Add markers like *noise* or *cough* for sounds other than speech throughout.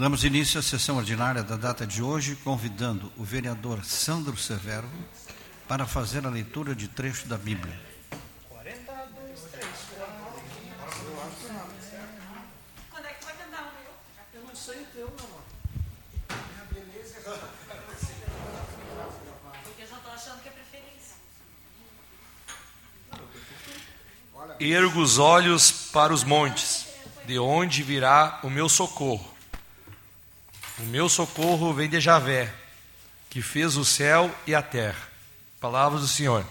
Damos início à sessão ordinária da data de hoje, convidando o vereador Sandro Severo para fazer a leitura de trecho da Bíblia. 42, 3, 4. Quando é que vai cantar o meu? Eu não sei o teu, meu amor. Minha beleza é Porque eu já tô achando que é preferência. Ergo os olhos para os montes, de onde virá o meu socorro. O meu socorro vem de Javé, que fez o céu e a terra. Palavras do Senhor.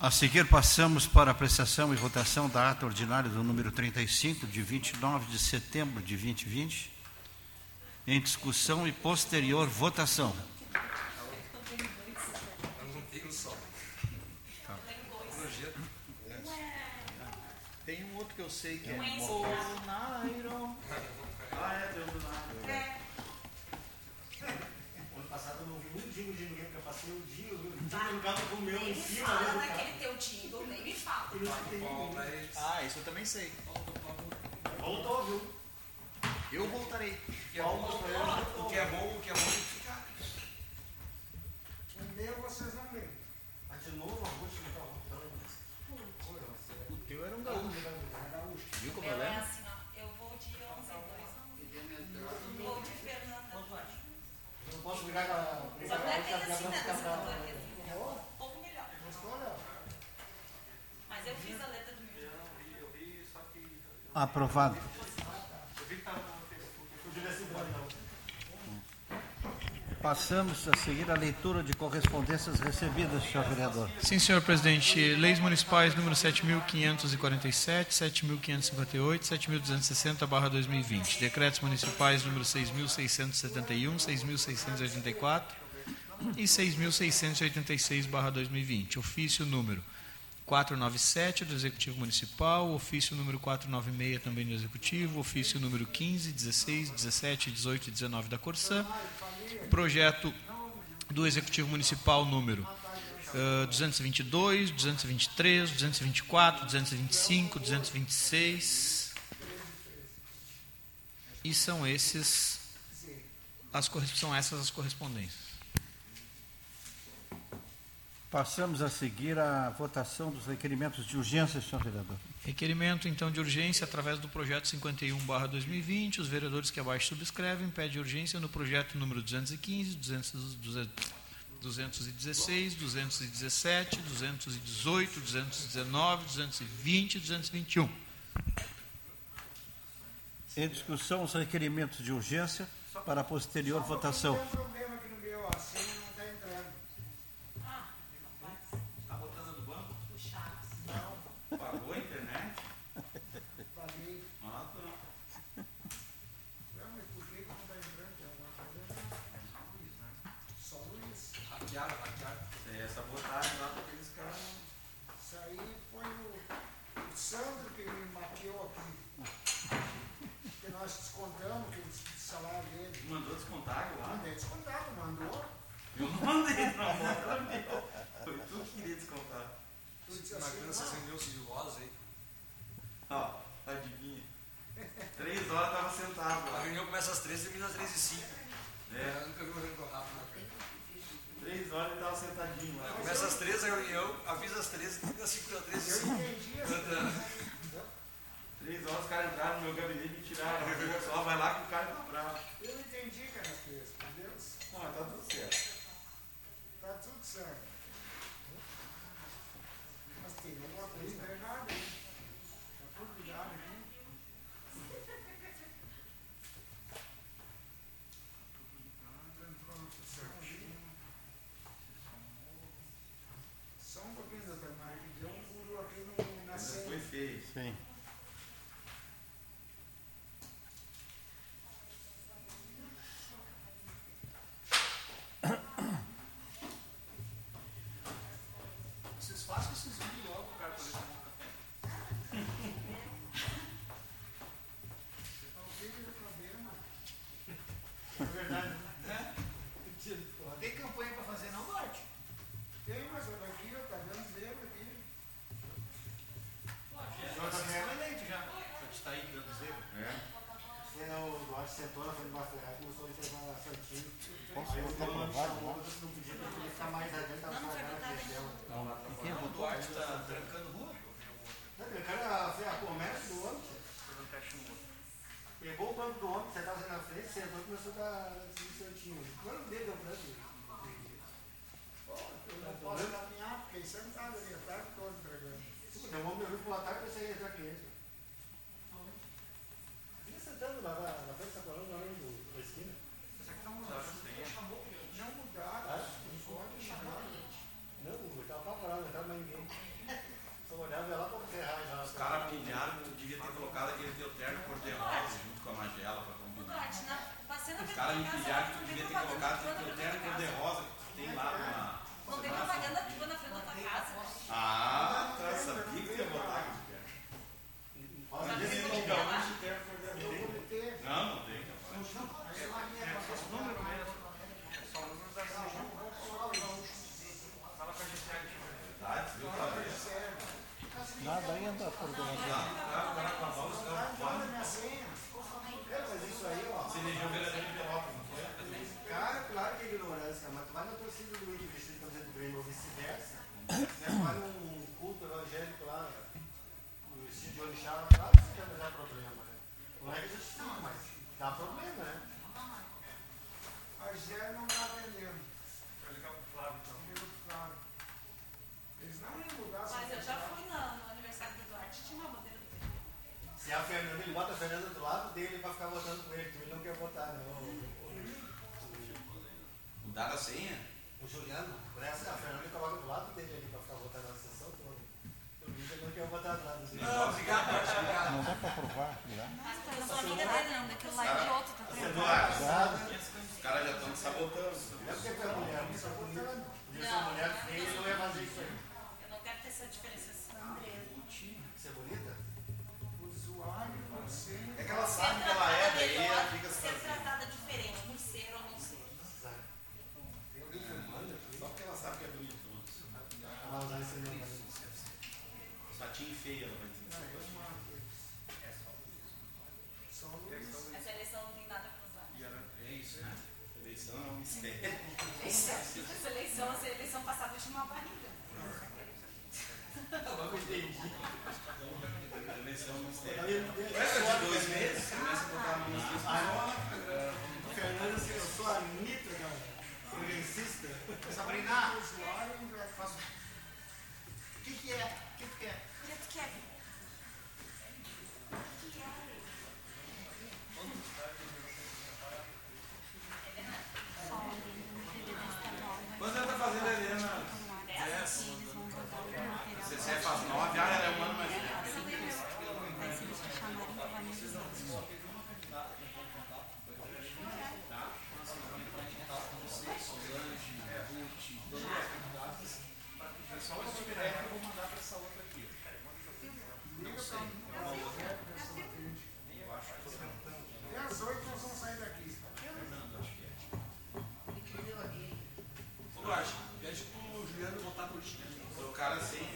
A seguir, passamos para apreciação e votação da ata ordinária do número 35, de 29 de setembro de 2020, em discussão e posterior votação. Tem um outro que eu sei que é. Um O. Nairo. Ah, é, deu do Nairo. É. Ano passado eu não ouvi muito jingle de ninguém, porque eu passei o dia, o dia no gato comeu Nem em cima fala ali do naquele teu jingle, nem me fala. Ah, isso eu também sei. Voltou, viu? Eu voltarei. O que é bom, o que é bom ficar. Um meu vocês não lembram. Mas de novo, a Ruth não tá voltando. O teu era um gaúcho. Viu como Eu é lembro? assim, ó. Eu vou de 11 2 Vou de Fernanda. Eu não posso brigar com a. Só não a é bem a assim, né? cantoria assim. Um pouco melhor. Gostou, Léo? Mas eu fiz a letra do meu. Aprovado. Podia ser bom, não. Passamos a seguir a leitura de correspondências recebidas, senhor vereador. Sim, senhor presidente. Leis municipais número 7.547, 7.558, 7.260/2020. Decretos municipais número 6.671, 6.684 e 6.686/2020. Ofício número 497 do Executivo Municipal, ofício número 496 também do Executivo, ofício número 15, 16, 17, 18 e 19 da Corsã, projeto do Executivo Municipal número eh, 222, 223, 224, 225, 226. E são esses as são essas as correspondências. Passamos a seguir a votação dos requerimentos de urgência, senhor vereador. Requerimento, então, de urgência através do projeto 51/2020. Os vereadores que abaixo subscrevem pedem urgência no projeto número 215, 200, 216, 217, 218, 219, 220 e 221. Em discussão, os requerimentos de urgência para a posterior votação. Tem um problema aqui no meu, a senha não tá entrando. Pagou a internet? Paguei. Ah, tá. Não, mas por que que não tá entrando? Tem alguma coisa? Só Luiz. Hackearam, hackearam. É sabotagem lá para aqueles caras. Isso aí foi o, o Sandro que me maquiou aqui. Que nós descontamos aquele salário dele. Mandou descontar lá. Mandei descontado, mandou. Eu não mandei, não. Mandou meu. Foi tu que queria descontar. Tu disse assim, não, acendeu sigilosa aí. Ó, adivinha. Três horas tava sentado lá. reunião começa às 13 e termina às 13 e 5. É, Eu nunca vi uma reunião tão rápida. três horas ele tava sentadinho lá. Começa às 13 a reunião, avisa às 13 e termina às 5 às 13 e eu 5. entendi assim. Três horas os caras entraram no meu gabinete e me tiraram. *laughs* Só vai lá que o cara tá bravo. Eu entendi, cara, Deus. Não, mas tá tudo certo. Tá tudo certo. Mas tem alguma coisa tá errada aí. Tá tudo ligado aqui. Só um pouquinho, doutor Mário, que deu um furo aqui no, na Mas senha. foi feio. Sim. Vocês façam esses vídeos logo, cara, poder tomar um café. verdade. Tem campanha pra fazer, não, Duarte? Tem, mas olha aqui, ó, tá dando zero aqui. Já foi eleito já. Está aí dando zero. Você não, o Duarte sentou na frente de uma ferrari e começou a entregar santinho. Posso Aí o aprovado, chamou, não? você não podia porque ele ficar mais adiante, tava Não, não foi estragando a votado dela. O Duarte está trancando rua. Não, O cara fez a comércio do homem. tio. Pegou o banco do homem, você estava na frente, sentou e começou a dar esse santinho. Quando deu pra ele. Pô, eu não posso caminhar, não tá ali, a tarde toda entregando. Deu uma meu pro ataque e você entrar cliente. Vinha sentando lá na na frente da coluna, lá no- na esquina. Não mudaram, não pode mudar. Não, eu tava apavorado, não tava mais ninguém. Só olhava e ia lá pra ferrar já. Os caras pilharam que tu devia ter colocado aquele teu terno cor-de-rosa junto com a magela pra O combinar. Duarte, na, Os caras me pilharam que não tu tem devia ter colocado frente terno cor-de-rosa que tem lá numa. Não tem propaganda tua na frente da tua casa. Ah, tá, sabia que ia botar terno. É eu vou legal. lá? Eu vou meter, Não, não tem, capaz. aí lá minha Número mesmo. É só o número da. Fala com a GCA Verdade, viu? Tá vendo? Nada ainda, coordenador. Ah, o cara com a os caras Manda minha senha. É, mas isso aí, ó. Se elegeu vereador em Pelotas, não foi? Cara, claro que é ignorância, mas tu torcida do vestido de camiseta do ou vice-versa, né? vai num culto evangélico lá, no vestido de orixá, claro que você dar problema, né? Não é que justifica, mas dá problema, né? A Gé não tá vendendo. Vai ligar pro Flávio então. Liga pro Flávio. Eles não iam mudar Mas eu já fui no aniversário do Duarte, tinha uma bandeira do PT. Se a Fernanda, ele bota a Fernanda do lado dele pra ficar votando com ele, que ele não quer votar, né? O, o, Mudaram a senha? O, Juliano, por essa a Fernanda coloca do lado dele ali pra ficar votando na sessão toda. O Inter não quer votar do lado dele. Não, obrigado, obrigado. Não dá para aprovar, já? Tu não sou amiga dele, não. Daquilo lá é de outro, tá vendo? Os caras já estão sabotando. Não é porque foi a mulher, bonita. Podia ser Não, mulher não, feia e não. não ia fazer isso aí. Ti. Trocaram assim.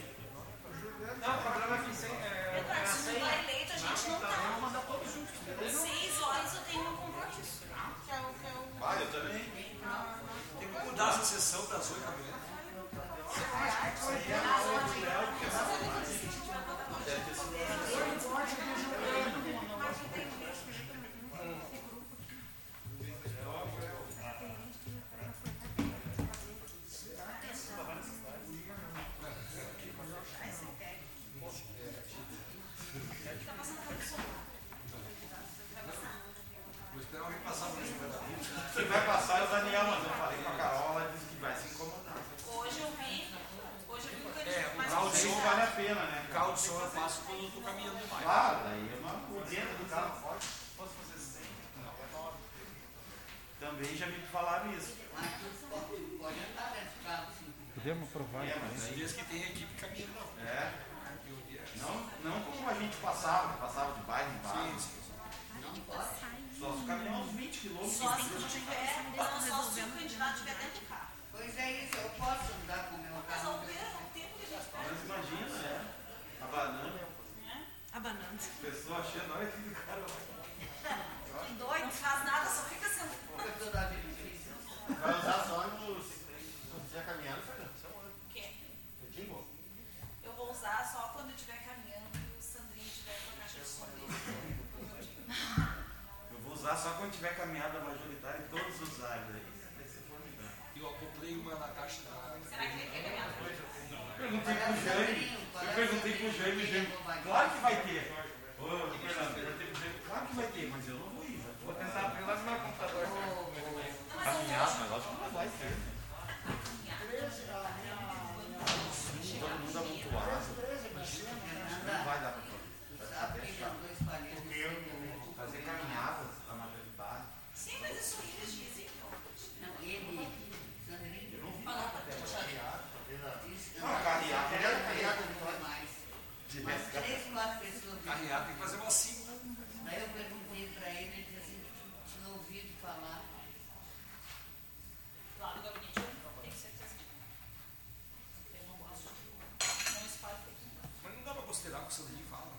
Não, o problema é que sem. É, Eduardo, se não tá eleito, a gente não vamos tá. mandar todos juntos. Seis horas eu tenho um compromisso. Que é o que é o. Ah, eu também. Tem que mudar essa sessão das oito da manhã. Quem vai passar é o Daniel, mas eu falei com a Carol, ela disse que vai se incomodar. Hoje eu vi. Hoje eu vi um É, candidato o O complicado. vale a pena, né? O carro de som eu passo quando eu tô caminhando demais. Claro, daí é uma por dentro do carro forte. Também já me falaram isso. Podemos aprovar É, mas Tem dias que tem equipe caminhando não. É. Não, não como a gente passava, passava de bairro em bairro. Só se caminhar uns 20 quilômetros Só se não tiver, não só se o candidato estiver dentro do carro. Pois é isso, eu posso andar com o meu Mas carro. ao ver o tempo que a gente Mas perde, imagina, né? A banana, né? Abanando. a pessoa achando, olha que cara vai. Que doido, não faz nada, só fica sentado. A difícil. Vai usar só nos. Se estiver caminhando, usar só quando tiver caminhada majoritária em todos os áreas aí. Vai ser formidável. Eu acoplei uma na caixa da. Será que ele quer ganhar? Perguntei pro Jaime, eu perguntei pro Jaime, o Jaime, claro que vai ter. Ô, Fernando, eu perguntei pro Jaime, claro que vai ter, mas eu não vou ir. Vou tentar abrir lá no meu computador. Caminhada, mas acho que não vai ter. 13, a minha. minha Todo mundo amontoado. 13 da cena, Não vai dar pra fazer. Sabe que já dois palhetas. Fazer caminhadas a majoritária. Sim, mas isso aí eles dizem. Não, ele, Sandrinho, Falou pra disse que Não, carreata, não carreata, carreata não foi mais. Mas três, quatro pessoas. Carreata tem que fazer uma cinco. Daí eu perguntei pra ele, ele disse assim, tinha ouvido falar. Lá no gabinete, tenho certeza que não. Eu não gosto de. Não espalho fake news. Mas não dá pra considerar o que o Sandrinho fala. né?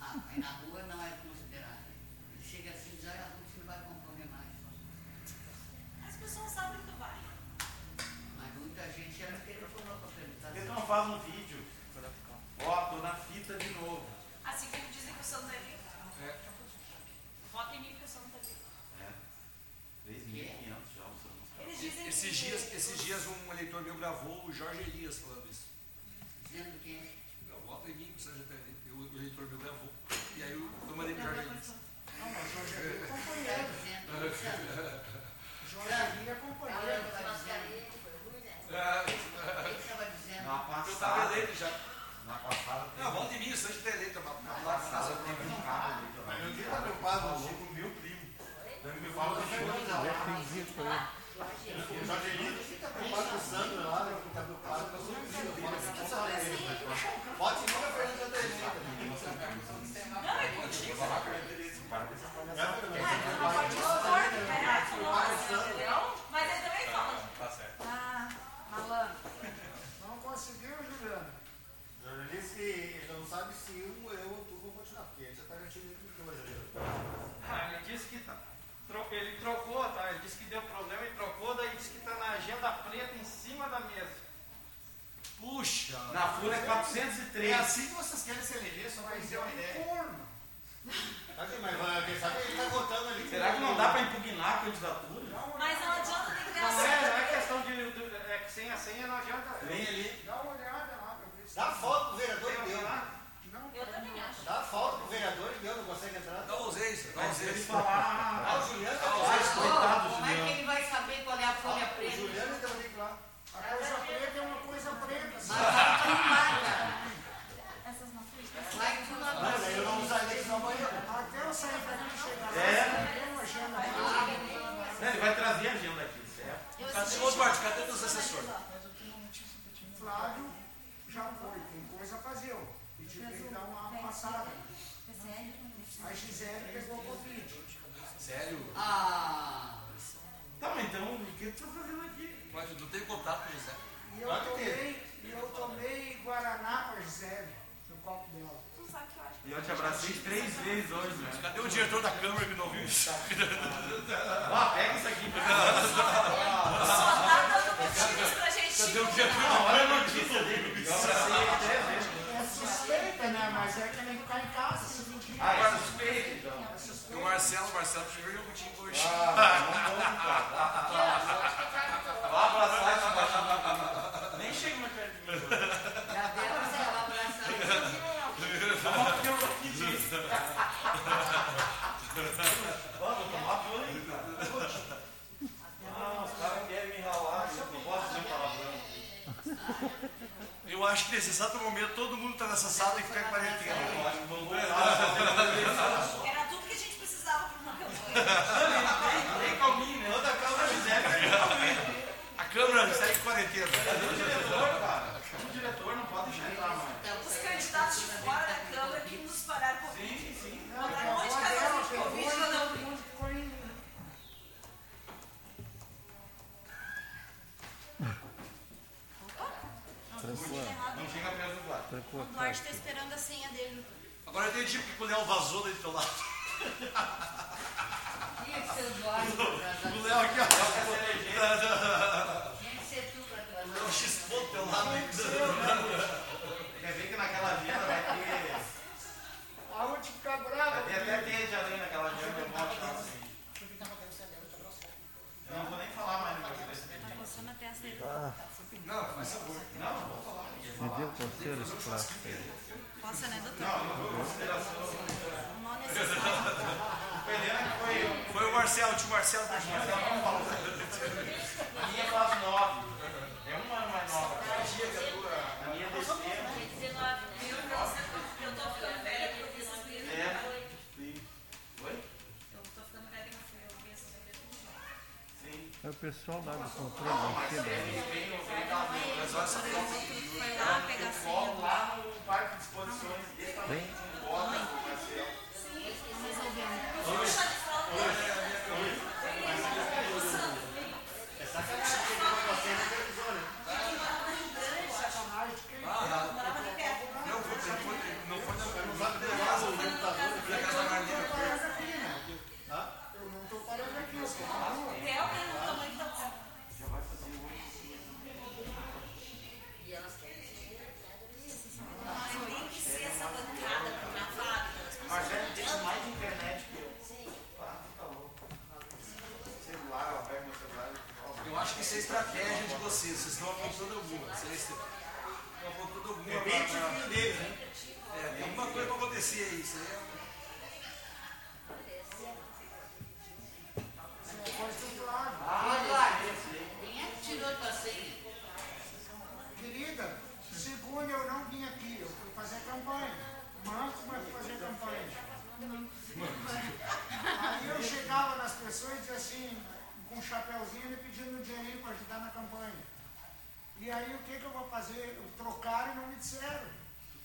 Ah, aí na rua não é considerado. Ele chega assim e diz, olha, a rua você não vai concorrer mais. As pessoas sabem que tu vai. Mas muita gente já me telefonou para perguntar. Por que tu não faz um vídeo? Ó, tô na fita de novo. Assim como dizem que o santo é vivo. É. Vota em mim que o santo é vivo. É. 3.500 já usamos. Eles dizem Esses que. Dias, esses dias um eleitor meu gravou o Jorge Elias falando isso. Dizendo que Não, vota em mim, precisa de TN. O eleitor meu gravou. E aí eu, eu mandei pro Jorge Elias. Não, mas Jorge é está companheiro. dizendo, Sandro, Jorge é companheiro. estava dizendo, *laughs* Ah, ele estava dizendo, Na Eu tava passada, eleito já. na passada Não, vota em mim, você já tá eleito. Na passada teve um cabo eleitoral. Mas ninguém tá preocupado com o meu primo. Daí me Fala que Fernando chegou. lá. O Jorge Elito fica preocupado lá, né? Fica preocupado com o Sandro. Pode ir com a Fernanda Jorge Elito. Não, é contigo. É, Fernando. Ah, não pode expor, né? Tu não assim, entendeu? Mas ele também fala. Tá certo. Ah, malandro. Não conseguiu, Juliano. O Jorge disse que ele não sabe se um, eu ou tu vão continuar, porque ele já tá garantido de dois ali. Ah, ele disse que tá. tro- Ele trocou, tá? Ele disse que deu problema e trocou, daí disse que tá na agenda preta em cima da mesa. Puxa! Na folha É 403. assim que vocês querem se eleger, só pra Mas ter é uma um ideia. corno. Tá aqui, Mas quem sabe ele tá votando ali. Será que não dá pra impugnar a candidatura? Mas não adianta, tem que ter Não é, não é questão de. É que sem a senha não adianta. Vem ali. Dá uma olhada lá pra ver se. Dá foto pro vereador e deu. lá? Não, Eu também acho. Dá foto pro vereador e deu, não consegue entrar. Dá ausência, dá Mas ele ausência. falar. Ah, o Juliano tá Ah, lá. vocês, coitado, como é que Juliano. ele vai saber qual é a folha O preta? Juliano então tem que ir lá. a coisa preta é uma coisa preta. Mas vai tu marca. Essas não fui. Vai tu Não, marca. daí eu não vou sair daqui amanhã. Até eu sair daqui e chegar lá, É. não tem uma agenda preta. Não, Ele vai trazer a agenda aqui, certo? Cadê o Duarte? Cadê os assessores? Flávio já foi, tem coisa a fazer. ó. E tive que dar uma passada. A Gisele pegou Covid. Sério? Ah, Tá, mas então o que tu tá fazendo aqui? Mas tu não tem contato com o Zé. E eu Claro que teve. tomei, e eu tomei Guaraná com a Gisele, no copo dela. Tu sabe que eu acho. E eu te abracei três vezes hoje, né? Cadê o diretor da Câmara que não viu isso? Ah, pega isso aqui. Só tá dando motivos pra gente. Cadê o diretor? Olha a notícia dele. Eu abracei ele dez vezes. É suspeita, né? Mas é que nem ficar em casa esse dia. Ah, é suspeito, então. É suspeita. O Marcelo, o Marcelo chegou contigo hoje. Vai abraçar esse. Nem chega mais perto de mim. hoje. já deu. Vamos ter um pouquinho disso. Ó, vou tomar banho, cara. Ah, os caras querem me ralar. eu Não posso dizer palavrão. Eu acho que nesse exato momento todo mundo tá nessa sala e fica em quarentena. Eu acho que vão voltar. Era tudo que a gente precisava pra uma campanha. Nem calminho, né? Toda a calma Gisele. A Câmara segue em quarentena. Cadê o diretor, cara? O diretor não pode deixar entrar mais. Os candidatos de fora da Câmara que nos pararam Covid. Sim, sim. Botaram um A monte de avó dela casos de pegou Covid e lá todo não. mundo ficou em O Duarte está esperando a senha dele. Agora eu entendi porque o Léo vazou daí do teu lado. Tinha que ser o trazer. O Léo aqui, ó. Tinha que ser tu pra O trazer. Léo chispou do teu lado. Quer ver que naquela agenda vai ter. Aonde ficar bravo? Ter até teia de aranha naquela agenda. Eu vou achar assim. Eu não vou nem falar mais no meu desse Tá coçando a testa dele. Não, faz favor. Não, não vou falar. Entendeu? Então, Conselhos plásticos. Posso, né, doutor? Não, não Foi o Marcelo, o Marcel, o não falou. A minha 9. O pessoal lá do controle dar uma. Mas olha essa. Foi lá pegar a senha. Colo lá no parque de exposições. Desse tamanho. Com bota, com Marcelo. Resolvemos. É sacanagem, porque quando você não televisou, né? Sacanagem de quem? Não, foi, não foi, não foi na Não sabe televisar o computador. na casa da Marlene. Eu não tô parando aqui, eu estou na rua. Realmente o tamanho da Já vai fazer um. E elas querem Mas tem que ser essa bancada na fábrica. As pessoas Marcelo não tem adianta. mais internet que eu. Ah, tá louco. Celular, eu pego meu celular e Eu acho que isso é estratégia de vocês. Vocês estão apontando alguma. Vocês estão apontando alguma. É bem pra- tipinho deles, né? É, tem alguma coisa pra acontecer aí. Isso aí é- Você pode ter claro. Ah, esse aí. Quem é que tirou tua senha? Querida, segunda eu não vim aqui, eu fui fazer campanha. Manco, mas fui fazer campanha. Aí eu chegava nas pessoas e dizia assim, com um chapéuzinho me pedindo dinheiro para ajudar na campanha. E aí o que, que eu vou fazer? Eu trocaram e não me disseram.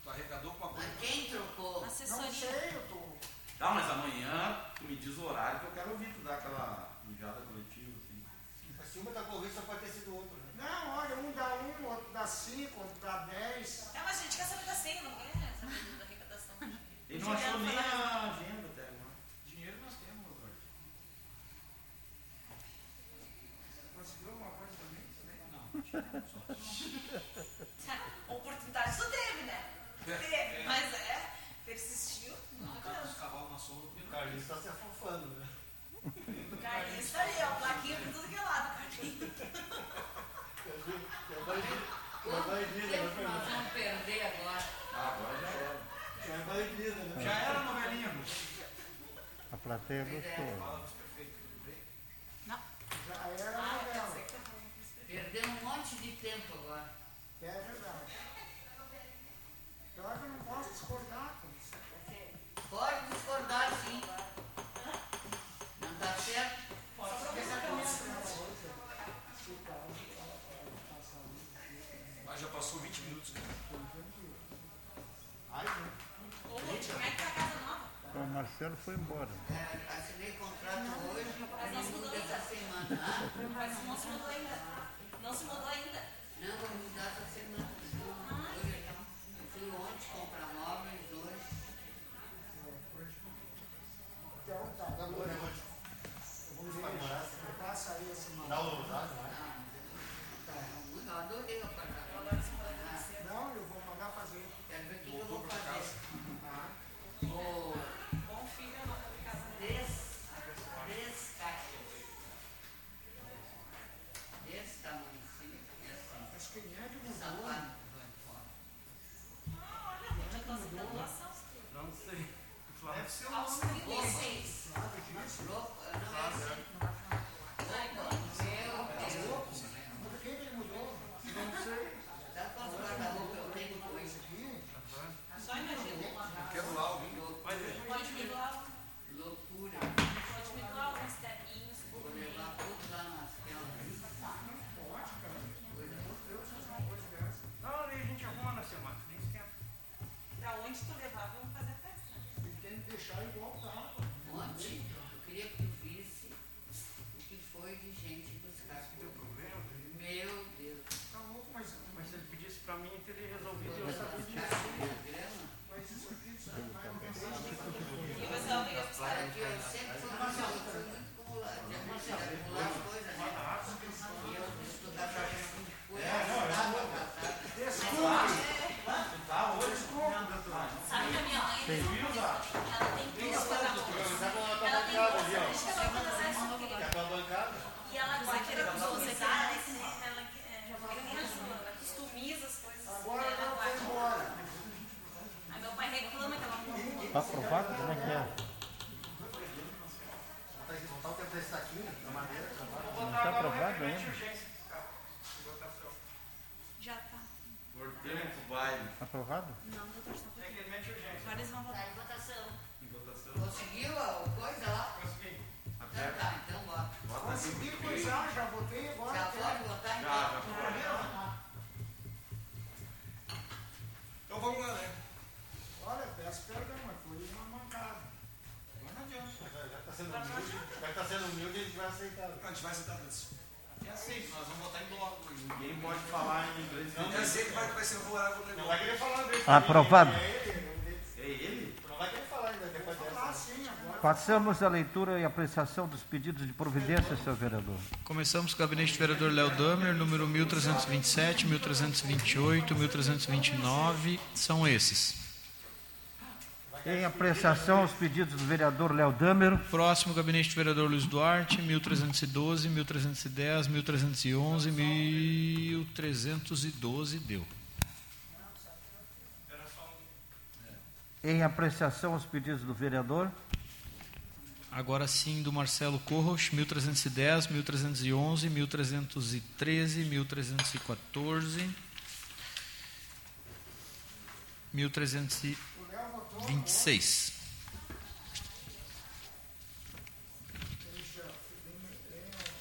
Tu arrecadou com uma coisa. Mas quem trocou? Não Assessoria. sei, eu tô. Tá, mas amanhã tu me diz o horário que eu quero ouvir tu dar aquela mijada coletiva, assim. Acima da Covid só pode ter sido outro, né? Não, olha, um dá um, outro dá cinco, outro dá dez. É, mas a gente quer saber da senha, não quer saber da arrecadação. Ele não achou nem a agenda até agora. Dinheiro nós temos, Roberto. Conseguiu alguma coisa também? Oportunidade tu teve, né? Teve, mas é, persistiu. Não Os adianta. cavalos na sombra. O Carlinhos está se afofando, né? Carlinhos tá ali, ó, plaquinha por tudo que é lado, Carlinhos. É é né, Nós vamos perder agora. Ah, agora já era. É né? Já era novelinha. A plateia gostou. Já era Ah, eu novela. pensei que tá Perdeu um monte de tempo agora. É verdade. Pior que eu não posso discordar com isso. Pode discordar sim. Não tá certo? Ah, já passou 20 minutos. né? Ai, como é que tá a casa nova? O Marcelo foi embora. É, assinei contrato hoje Mas não essa semana. Mas não se mudou ainda. Não se mudou ainda. Não, vou mudar essa semana. Hoje, eu fui ontem comprar móveis, hoje. Então tá. Tá bom, né, Monte? Vamos comemorar. Passa aí esse Dá mal. o usado, né? Tá, eu adorei o apartamento. Não, eu vou mandar fazer. Quero ver o que eu vou fazer. Tá? Vou Bom filho é nota de casa. des, descaixas. Desse tamanho, assim, assim. Mas quem é que mudou? Sapato vai fora. Ah, olha, já tá, tá E ela vai querer usar, né? Ela quer- é, que nem a Ju, ela customiza as coisas. Agora ela ela guarda. foi embora. Aí meu pai reclama que não Está aprovado? Como é que é? Botar o tempo desse saquinho, da madeira, Não está aprovado ainda? já tá. Pro baile. Está aprovado? Não, doutor, só pouquinho. Agora eles vão votar. Tá em votação. Em votação. Conseguiu a coisa lá? Consegui. Então tá, então bota. Consegui coisar, já votei agora. Já pode votar Já, então? já Então vamos lá, né? Olha, peço perdão, mas foi uma mancada. Mas não adianta. Já está sendo humilde. Já está sendo humilde, a gente vai aceitar. A gente vai aceitar isso. É assim, nós vamos votar em bloco. Ninguém pode falar em inglês. Não dizer que vai, vai ser favorável ao Não vai querer falar inglês. Aprovado. É ele. É ele? Não vai querer falar ainda depois dessa. sim, agora. Passamos à leitura e apreciação dos pedidos de providência, senhor vereador. Começamos com o gabinete do vereador Léo Damer, número 1327, 1328, 1329. São esses. Em apreciação os pedidos do vereador Léo Damer. Próximo, gabinete do vereador Luiz Duarte, 1312, 1310, 1311, 1312. Deu. Em apreciação os pedidos do vereador. Agora sim, do Marcelo Corros, 1310, 1311, 1313, 1314, 1326.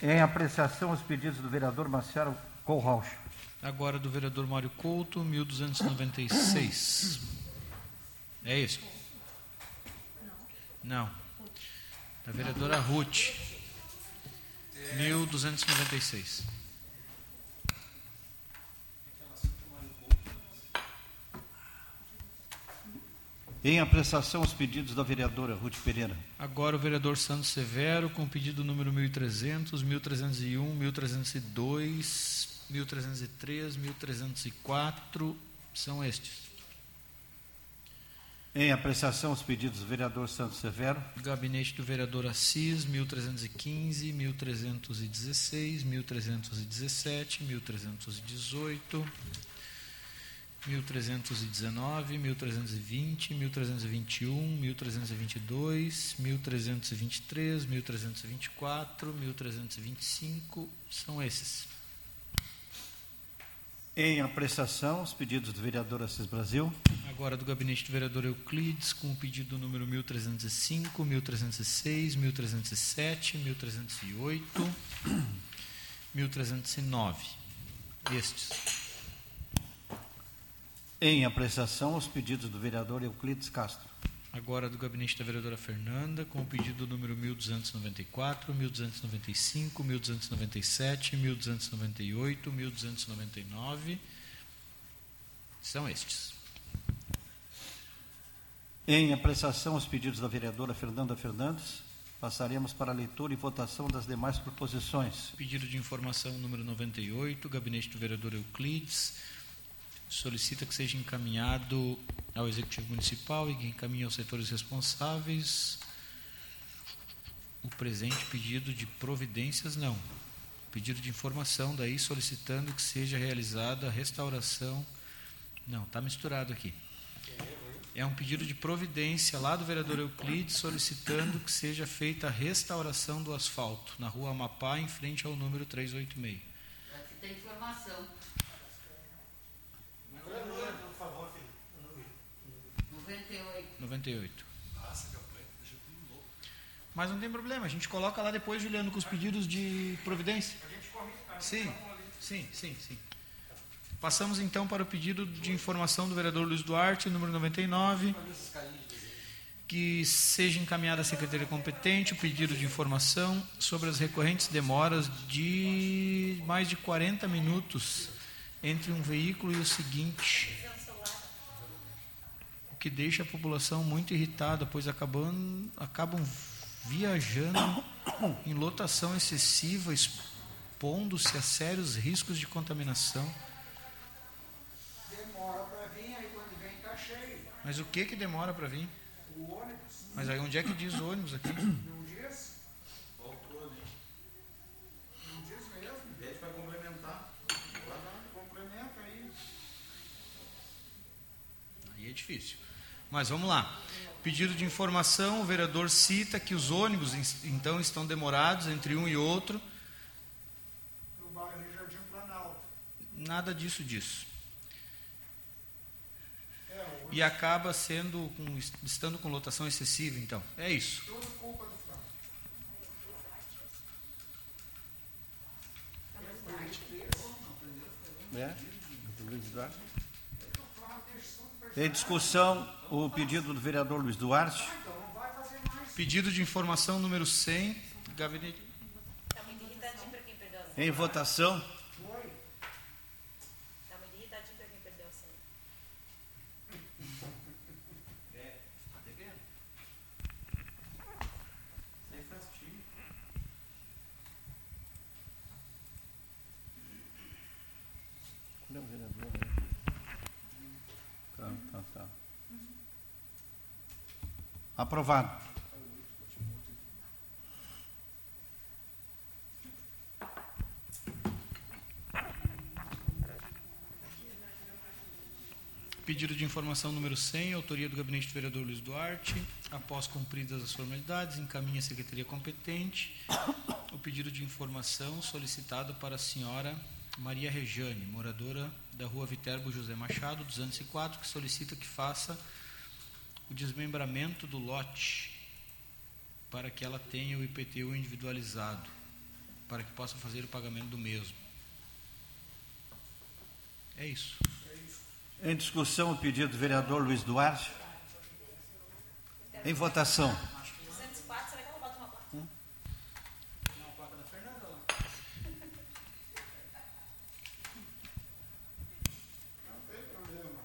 Em apreciação os pedidos do vereador Marcelo Colrauch. Agora do vereador Mário Couto, 1296. É isso? Não. Da vereadora Ruth, 1296. Em apreciação os pedidos da vereadora Ruth Pereira. Agora o vereador Santos Severo, com o pedido número 1300, 1301, 1302, 1303, 1304. São estes. Em apreciação os pedidos do vereador Santos Severo. Gabinete do vereador Assis, 1315, 1316, 1317, 1318, 1319, 1320, 1321, 1322, 1323, 1324, 1325. São esses. Em apreciação os pedidos do vereador Assis Brasil. Agora do gabinete do vereador Euclides, com o pedido número 1305, 1306, 1307, 1308, 1309. Estes. Em apreciação os pedidos do vereador Euclides Castro. Agora do gabinete da vereadora Fernanda, com o pedido número 1294, 1295, 1297, 1298, 1299. São estes. Em apreciação os pedidos da vereadora Fernanda Fernandes. Passaremos para a leitura e votação das demais proposições. Pedido de informação número 98, gabinete do vereador Euclides, solicita que seja encaminhado ao Executivo Municipal e que encaminhe aos setores responsáveis o presente pedido de providências, não. Pedido de informação, daí solicitando que seja realizada a restauração. Não, está misturado aqui. É um pedido de providência lá do vereador Euclides solicitando que seja feita a restauração do asfalto na rua Amapá, em frente ao número 386. Aqui tem informação. Por favor, filho. 98. 98. Mas não tem problema, a gente coloca lá depois, Juliano, com os pedidos de providência. Sim, sim, sim, sim. Passamos então para o pedido de informação do vereador Luiz Duarte, número 99, que seja encaminhada à secretaria competente o pedido de informação sobre as recorrentes demoras de mais de 40 minutos entre um veículo e o seguinte, o que deixa a população muito irritada, pois acabam, acabam viajando em lotação excessiva, expondo-se a sérios riscos de contaminação. Demora para vir, aí quando vem tá cheio. Mas o que que demora para vir? O ônibus Mas aí onde é que diz ônibus aqui? Difícil. Mas vamos lá. Pedido de informação, o vereador cita que os ônibus então estão demorados entre um e outro. No bairro Jardim Planalto. Nada disso disso. É, E acaba sendo com, estando com lotação excessiva, então. É isso. tudo culpa do Flávio. É? Em discussão, o pedido do vereador Luiz Duarte. Pedido de informação número 100, gabinete. Tá muito irritadinho pra quem perdeu a senha. Em votação. Tá muito irritadinho pra quem perdeu a senha. Sem fastidio. Cadê o vereador? Tá, tá, tá. Aprovado. Pedido de informação número 100, autoria do gabinete do vereador Luiz Duarte. Após cumpridas as formalidades, encaminha a secretaria competente o pedido de informação solicitado para a senhora Maria Rejane, moradora da rua Viterbo José Machado, 204, que solicita que faça o desmembramento do lote para que ela tenha o IPTU individualizado, para que possa fazer o pagamento do mesmo. É isso. Em discussão, o pedido do vereador Luiz Duarte. Em votação. 204, será que ela bota uma placa? Não, a placa da Fernanda lá. Não tem problema.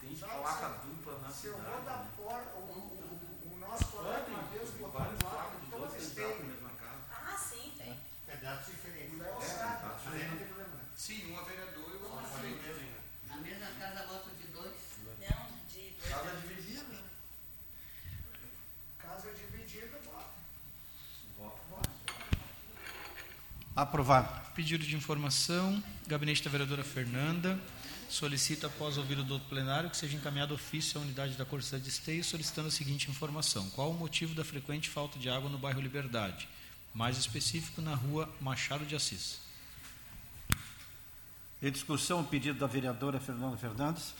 Tem Sabe, placa se- dupla na Se eu cidade. vou dar né? porta, o, o, o nosso colega Pode, uma vez tem botou várias placa placas de de todas dois as candidatos na tem. mesma casa. Ah, sim, tem. Pedaços diferentes. O Léo É, sabe. tá, Mas aí não tem problema, né? Sim, um é vereador e o outro é Só prefeito. mesmo, né? Na mesma casa voto de dois. Não, de dois. Casa dividida. né? Casa dividida, bota. Voto. Aprovado. Pedido de informação, gabinete da vereadora Fernanda solicita, após ouvir o doutor plenário, que seja encaminhado ofício à unidade da Corsã de Esteio, solicitando a seguinte informação. Qual o motivo da frequente falta de água no bairro Liberdade? Mais específico, na rua Machado de Assis. Em discussão, o pedido da vereadora Fernanda Fernandes.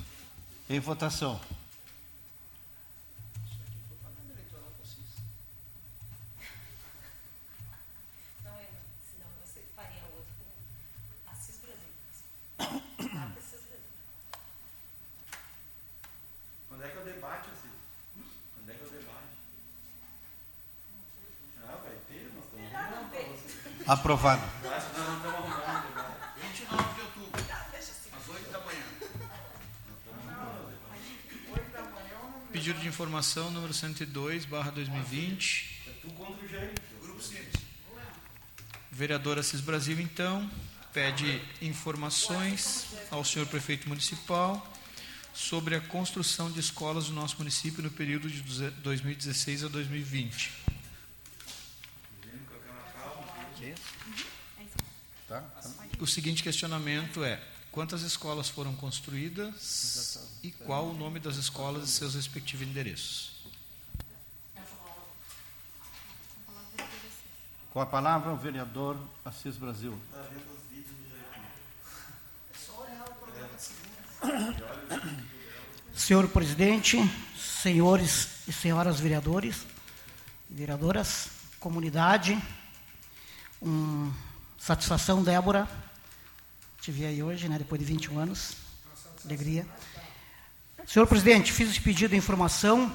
Em votação. Não, eu não. Senão você faria outro com Assis Brasil. Ah, Assis Brasil. Quando é que é o debate, assim? Quando é que é o debate? Ah, vai ter, nós estamos arrumando pra você. Aprovado. Eu acho que nós não estamos arrumando o debate. 29 de outubro, Deixa assim. às 8 da manhã. Oito da manhã eu não Pedido de informação número 102, barra 2020. É tu contra o Jair. Grupo Simples. Vereador Assis Brasil, então, pede informações ao senhor prefeito municipal sobre a construção de escolas do nosso município no período de 2016 a 2020. Tá? O seguinte questionamento é: quantas escolas foram construídas e qual o nome das escolas e seus respectivos endereços? Com a palavra, o vereador Assis Brasil. Senhor presidente, senhores e senhoras vereadores, vereadoras, comunidade, um, satisfação, Débora, te vi aí hoje, né, depois de 21 anos, alegria. Senhor presidente, fiz esse pedido de informação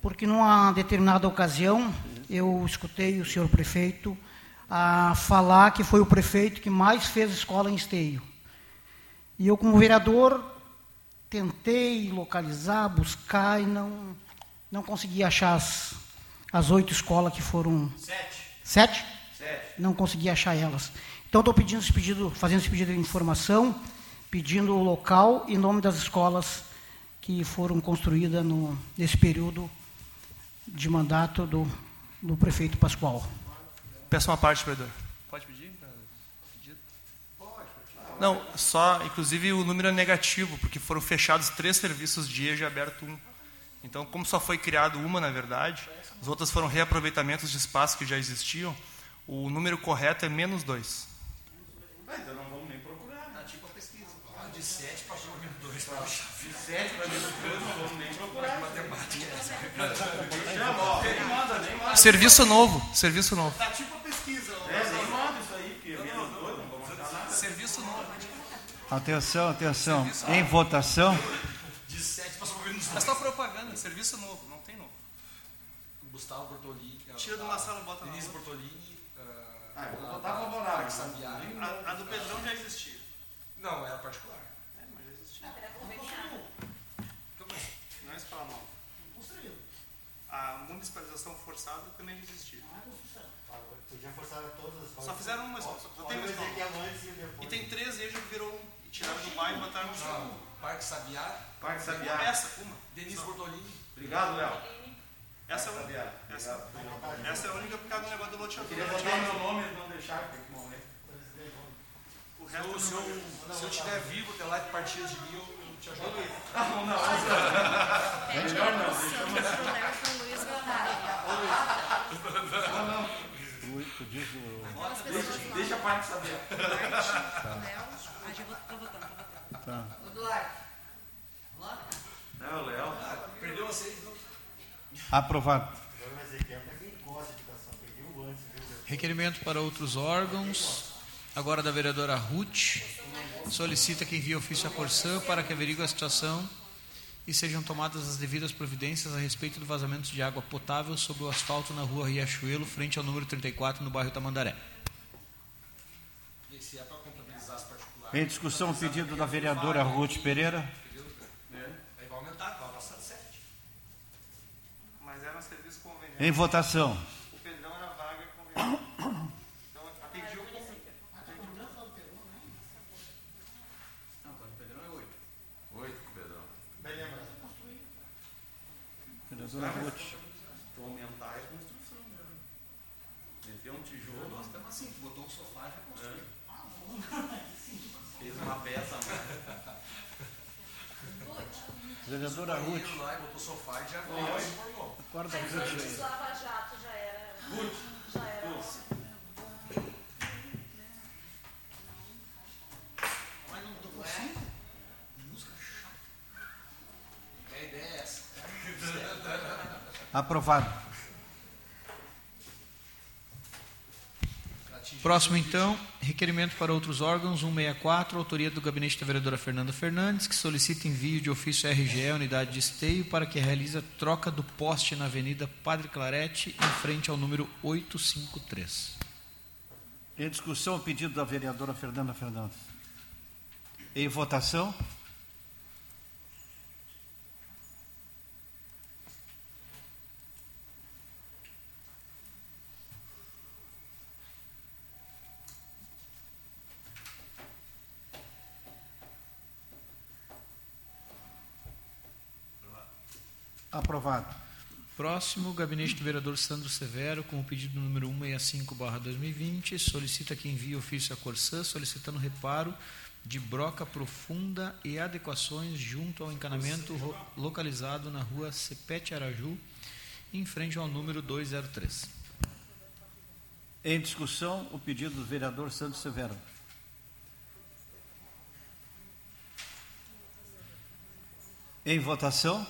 porque numa determinada ocasião eu escutei o senhor prefeito a falar que foi o prefeito que mais fez escola em esteio. E eu, como vereador, tentei localizar, buscar e não, não consegui achar as, as oito escolas que foram. Sete. Sete? Sete. Não consegui achar elas. Então estou pedindo esse pedido, fazendo esse pedido de informação, pedindo o local e nome das escolas que foram construídas no, nesse período de mandato do, do prefeito Pascoal. Peço uma parte, vereador. Pode pedir? Não, só, inclusive o número é negativo, porque foram fechados três serviços de EJA e aberto um. Então, como só foi criado uma, na verdade, as outras foram reaproveitamentos de espaço que já existiam, o número correto é menos dois. Ah, então não vamos nem procurar. Tá tipo a pesquisa. Ah, de 7 passou para menos 2. De 7 para menos 2 não vamos nem procurar. Matemática é essa. Chama, ó. Nem manda, nem manda. Serviço novo, serviço novo. Tá tipo a pesquisa. É, nem manda isso aí, porque menos 2 não vamos mandar nada. Serviço novo. Atenção, atenção. Em votação. De 7 passou para menos 2. É só propaganda, serviço novo, não tem novo. Gustavo Bortolini. Tira de uma sala e bota na Denise. Bortolini. Ah, eu vou botar favorável. A, a do Pedrão já existia. Não, era particular. É, mas já existia. Era conveniado. Não é escola nova. A municipalização forçada também já existia. Podia forçar todas as escolas. Só fizeram uma escola, só tem uma escola. Antes e tem três e já virou um. E tiraram do bairro e botaram no. Não, Parque Sabiá. Parque Sabiá. Essa, uma. Denise Bortolini. Obrigado, Léo. Essa é. Essa, essa é a única por causa do negócio do loteamento. Queria botar meu nome, eles não que morrer. O Se resto eu, se eu, se eu tiver vivo até lá de partidas de mim, eu, eu te ajudo. Não, não. Pede Melhor não, deixa e o. Deixa a parte saber. Léo. Ah, já vou, tô votando, tô votando. Tá. O Duarte. Vota. Não, o Léo. Perdeu vocês, não? Aprovado. Requerimento para outros órgãos. Agora da vereadora Ruth. Solicita que envie ofício à Corsã para que averigue a situação e sejam tomadas as devidas providências a respeito do vazamento de água potável sobre o asfalto na rua Riachuelo, frente ao número 34, no bairro Tamandaré. É Em discussão, o pedido da vereadora Ruth Pereira. aí vai aumentar, vai passar de 7. Mas era um serviço conveniado. Em votação. O Pedrão era conveniado. Então o o Pedrão é 8. 8, Pedrão. Bem lembrado. Vereadora Ruth. Tu aumentar é construção, né? Um tijolo, assim, botou um sofá já construiu. fez uma peça, né? Vereadora Ruth. Banheiro lá e botou sofá e já veio se formou. Acorda, Mas Ruth. antes Lava Jato já era. Já era. Mas não tô com assim. Música chata. A ideia é essa. Aprovado. Próximo, então, requerimento para outros órgãos, 164, autoria do gabinete da vereadora Fernanda Fernandes, que solicita envio de ofício RGE, unidade de esteio, para que realize a troca do poste na Avenida Padre Clarete, em frente ao número 853. Em discussão, o pedido da vereadora Fernanda Fernandes. Em votação. Aprovado. Próximo, o gabinete do vereador Sandro Severo, com o pedido número 165-2020, solicita que envie ofício à Corsã, solicitando reparo de broca profunda e adequações junto ao encanamento localizado na rua Cepete Araju, em frente ao número 203. Em discussão, o pedido do vereador Santos Severo. Em votação.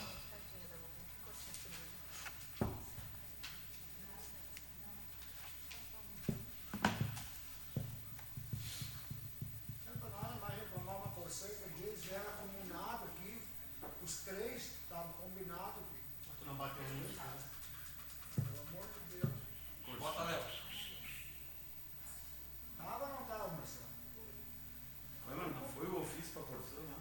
Santa Nada vai reclamar uma Corsã que um dia eles vieram combinado aqui. Os três estavam combinados aqui. Mas tu não bateu nisso, né? Pelo amor de Deus. Bota Léo. Tava ou não tava, Marcelo? Mas não foi o ofício para porção, né?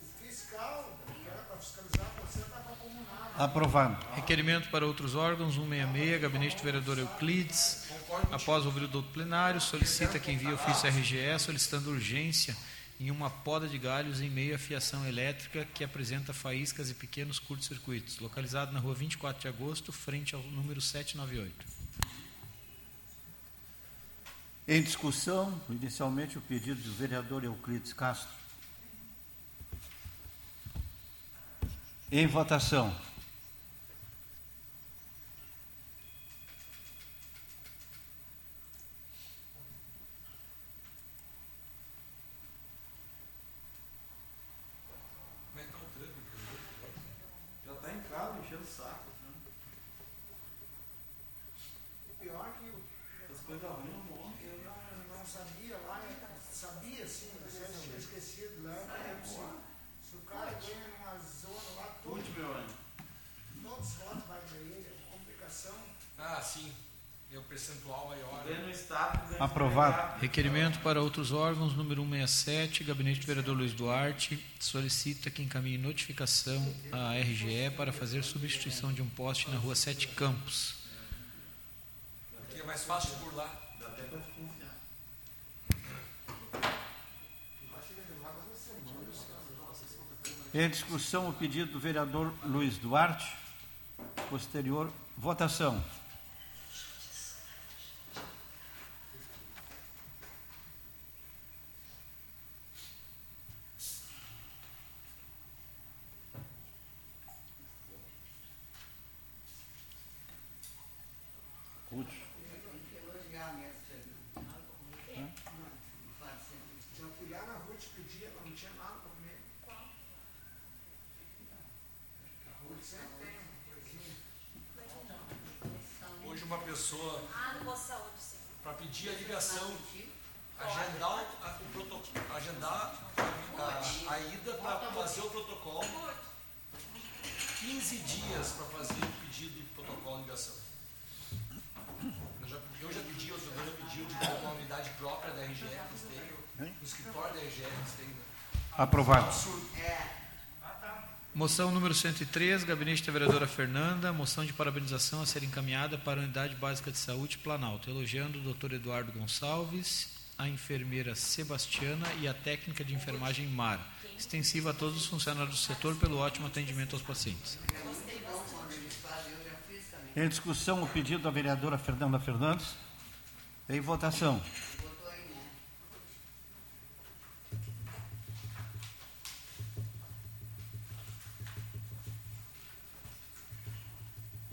O fiscal, que era para fiscalizar a Corsã, estava combinado. Aprovado. Requerimento para outros órgãos, 166, gabinete do vereador Euclides. Após ouvir o doutor plenário, solicita que envie ofício RGE solicitando urgência em uma poda de galhos em meio à fiação elétrica que apresenta faíscas e pequenos curtos-circuitos, localizado na rua 24 de agosto, frente ao número 798. Em discussão, inicialmente o pedido do vereador Euclides Castro. Em votação. Como é que tá o trânsito? Já tá em casa enchendo o saco. né? O pior é que eu, As coisas ruins não morrem. eu não, não sabia lá, eu sabia sim, mas eu tinha esquecido lá. eu disse, Se o cara ganha numa zona lá, todo, Último, meu anjo. todos os votos vai para ele, é complicação. Ah, sim. É o percentual maior. Ganha no estado, ganha no Aprovado. Requerimento para outros órgãos, número 167, Gabinete do Vereador Luiz Duarte, solicita que encaminhe notificação à RGE para fazer substituição de um poste na rua Sete Campos. Porque é mais fácil por lá. Dá até pra desconfiar. Em discussão, o pedido do vereador Luiz Duarte. Posterior votação. Ruth. Tem que elogiar mesmo, Fernando. Não faz sempre. Eu fui lá na Ruth pedir, ela não tinha nada para comer. A Ruth sempre tem uma coisinha. Hoje uma pessoa, Ah, Saúde, sim. para pedir a ligação, agendar o, a, o protocolo, agendar a, a, ida para fazer o protocolo, 15 dias para fazer o pedido do protocolo de ligação. Eu já, eu já pedi, o senhor já pediu de ter uma unidade própria da RGE que eles têm, no escritório da RGE eles têm. né? Aprovado. Moção número 103, Gabinete da Vereadora Fernanda, moção de parabenização a ser encaminhada para a Unidade Básica de Saúde Planalto, elogiando o Dr. Eduardo Gonçalves, a enfermeira Sebastiana e a técnica de enfermagem Mar, extensiva a todos os funcionários do setor pelo ótimo atendimento aos pacientes. É muito bom quando eles fazem, eu já fiz também. Em discussão, o pedido da vereadora Fernanda Fernandes. Em votação. Né?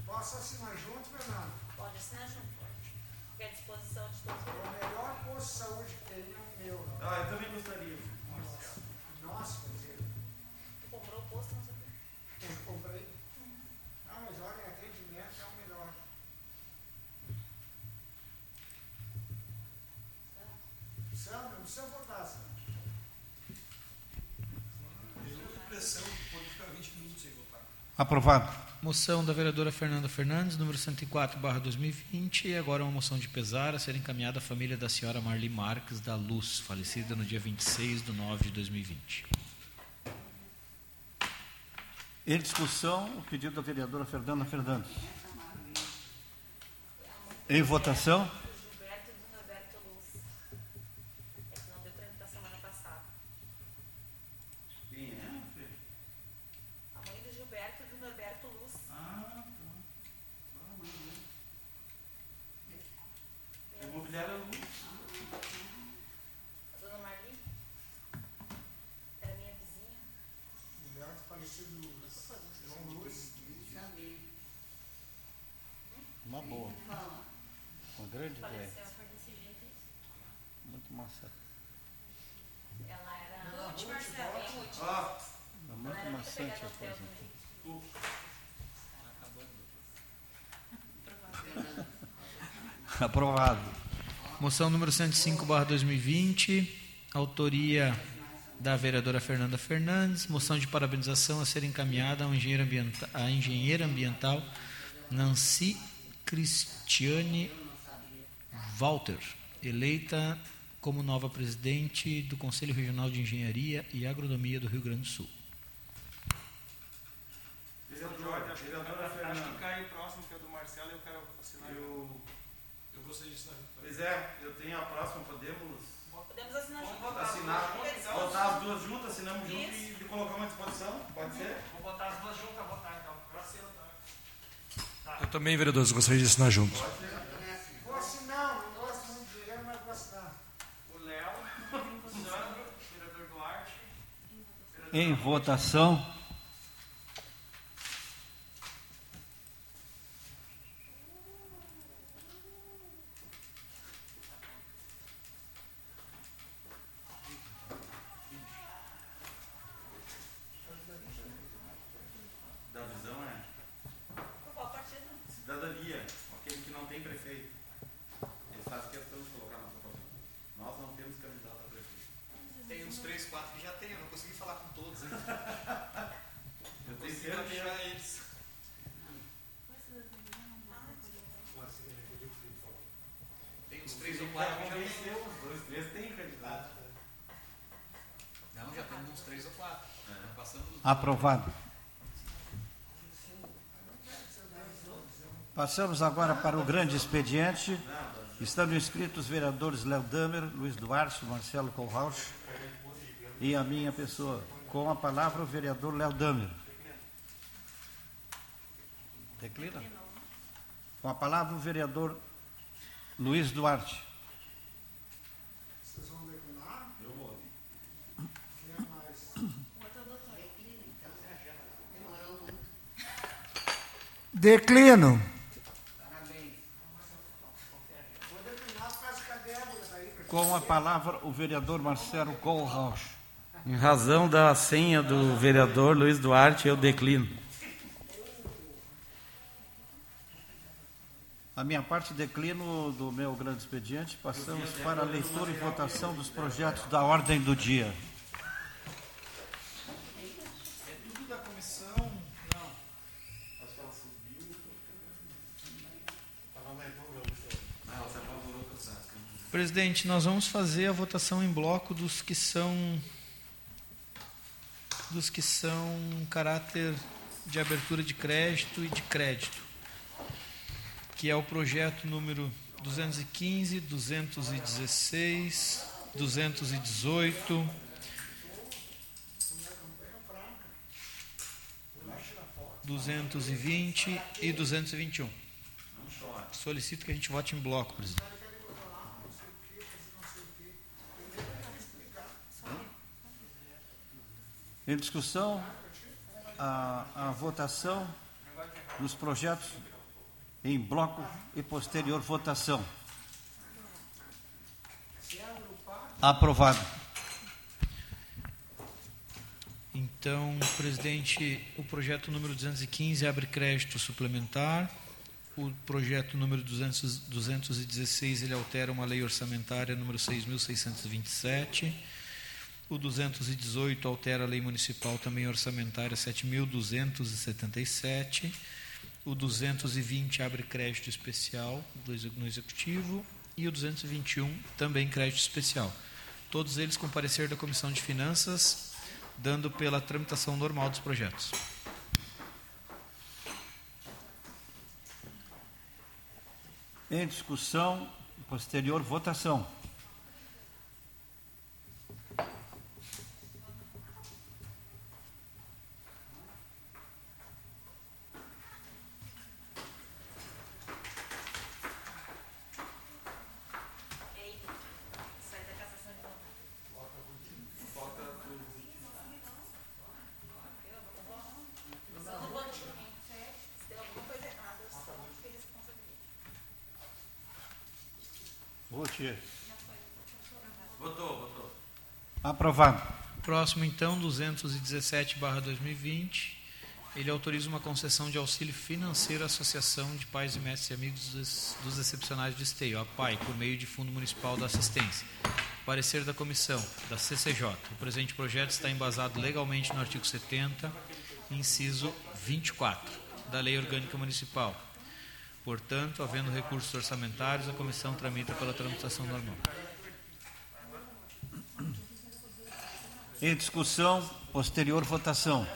Posso assinar junto, Fernando? Pode assinar junto. Fica à disposição de todos. É o melhor de saúde que tem é o meu. não. Ah, eu também gostaria. Nossa, quer dizer, Tu comprou o posto, não sabia. eu comprei. Ah, mas olha, atendimento é o melhor. Sandra, não precisa botar, Sandra. Eu tenho impressão que pode ficar 20 minutos sem votar. Aprovado. Moção da vereadora Fernanda Fernandes, número 104, barra 2020, e agora uma moção de pesar a ser encaminhada à família da senhora Marli Marques da Luz, falecida no dia 26 de 9 de 2020. Em discussão, o pedido da vereadora Fernanda Fernandes. Em votação. Do Gilberto e do Norberto Luz. É que não deu para entrar semana passada. Quem é, Fê? A mãe do Gilberto e do Norberto Luz. Ah, tá. Ah, mas é. Imobiliária Luz. A dona Marli. Era minha vizinha. Mulher falecido João Luz. Sabia. Uma boa. Fala. Uma grande ideia. Faleceu, foi desse jeito. Muito massa. Ela era. Ruth Marcelo, hein, Ruth? Ó, É Ela muito era muito maçante pegada a ao coisa. tempo. Aprovado. Moção número 105, barra 2020, autoria da vereadora Fernanda Fernandes, moção de parabenização a ser encaminhada ao engenheiro ambienta- à engenheira ambiental Nancy Cristiane Walter, eleita como nova presidente do Conselho Regional de Engenharia e Agronomia do Rio Grande do Sul. vereadora, vereadora Acho que Fernanda. quiser, eu tenho a próxima, podemos. Podemos assinar juntos. Botar, assinar, então, botar as duas juntas, assinamos Isso. junto e, e colocar uma disposição, pode uhum. ser? Vou botar as duas juntas, botar então. Eu assino, tá? tá. Eu também, vereador, gostaria de assinar junto. Pode ser. Vou assinar, não gosto muito de dinheiro, mas vou assinar. O Léo, *laughs* o Sandro, o vereador Duarte. Em votação. Uns 3 ou 4 que já convenceu, tem. os dois, três tem candidato. Não, já temos uns 3 ou 4. Passamos dos Aprovado. Passamos agora para o grande expediente. Estão inscritos os vereadores Léo Damer, Luiz Duarte, Marcelo Kohlrausch e a minha pessoa. Com a palavra o vereador Léo Damer. Declina. Com a palavra o vereador Luiz Duarte. Vocês vão declinar? Eu vou. Quem é mais? Declino. Vou declinar por causa que a Débora daí. Com a palavra o vereador Marcelo Kohlrausch. Em razão da senha do vereador Luiz Duarte, eu declino. A minha parte declino do meu grande expediente. Passamos para a leitura e votação dos projetos da ordem do dia. É tudo da comissão. Não. Acho que ela subiu. Ela aumentou o meu Não, ela se apavorou com o Sasca. Presidente, nós vamos fazer a votação em bloco dos que são dos que são caráter de abertura de crédito e de crédito, que é o projeto número 215, 216, 218, duzentos e vinte e duzentos e vinte e um. Solicito que a gente vote em bloco, presidente. Em discussão, a, a votação dos projetos em bloco e posterior votação. Aprovado. Então, presidente, o projeto número 215 abre crédito suplementar. O projeto número 200, 216 ele altera uma lei orçamentária número 6.627. O 218 altera a lei municipal também orçamentária 7.277. O 220 abre crédito especial no executivo e o 221 também crédito especial. Todos eles com parecer da Comissão de Finanças, dando pela tramitação normal dos projetos. Em discussão, posterior votação. Sai da cassação de novo. Só no voto de mim. Se tem alguma coisa errada, eu sou que responsabilidade. Votou, votou. Aprovado. Próximo, então, 217-2020. Ele autoriza uma concessão de auxílio financeiro à Associação de Pais e Mestres e Amigos dos, dos Excepcionais de Esteio, a PAI, por meio de Fundo Municipal da Assistência. Parecer da Comissão, da CCJ. O presente projeto está embasado legalmente no artigo 70, inciso 24, da Lei Orgânica Municipal. Portanto, havendo recursos orçamentários, a comissão tramita pela tramitação normal. Em discussão, posterior votação.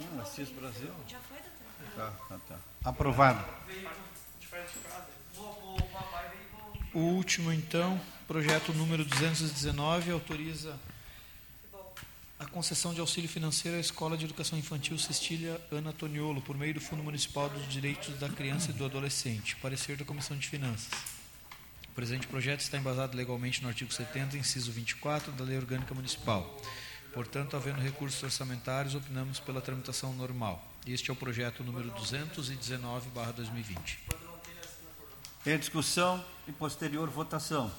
Hum, Assis Brasil? Já foi, doutor? Tá, tá, tá. Aprovado. O papai veio com O último, então, projeto número 219, autoriza a concessão de auxílio financeiro à Escola de Educação Infantil Cecília Ana Toniolo, por meio do Fundo Municipal dos Direitos da Criança e do Adolescente. Parecer da Comissão de Finanças. O presente projeto está embasado legalmente no artigo 70, inciso 24 da Lei Orgânica Municipal. Portanto, havendo recursos orçamentários, opinamos pela tramitação normal. Este é o projeto número 219/2020. Em discussão e posterior votação.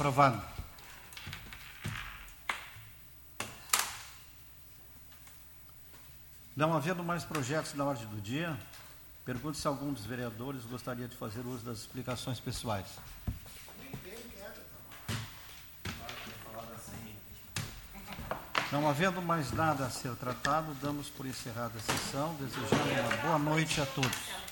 Aprovado. Não havendo mais projetos na ordem do dia, pergunto se algum dos vereadores gostaria de fazer uso das explicações pessoais. Não havendo mais nada a ser tratado, damos por encerrada a sessão, desejando uma boa noite a todos.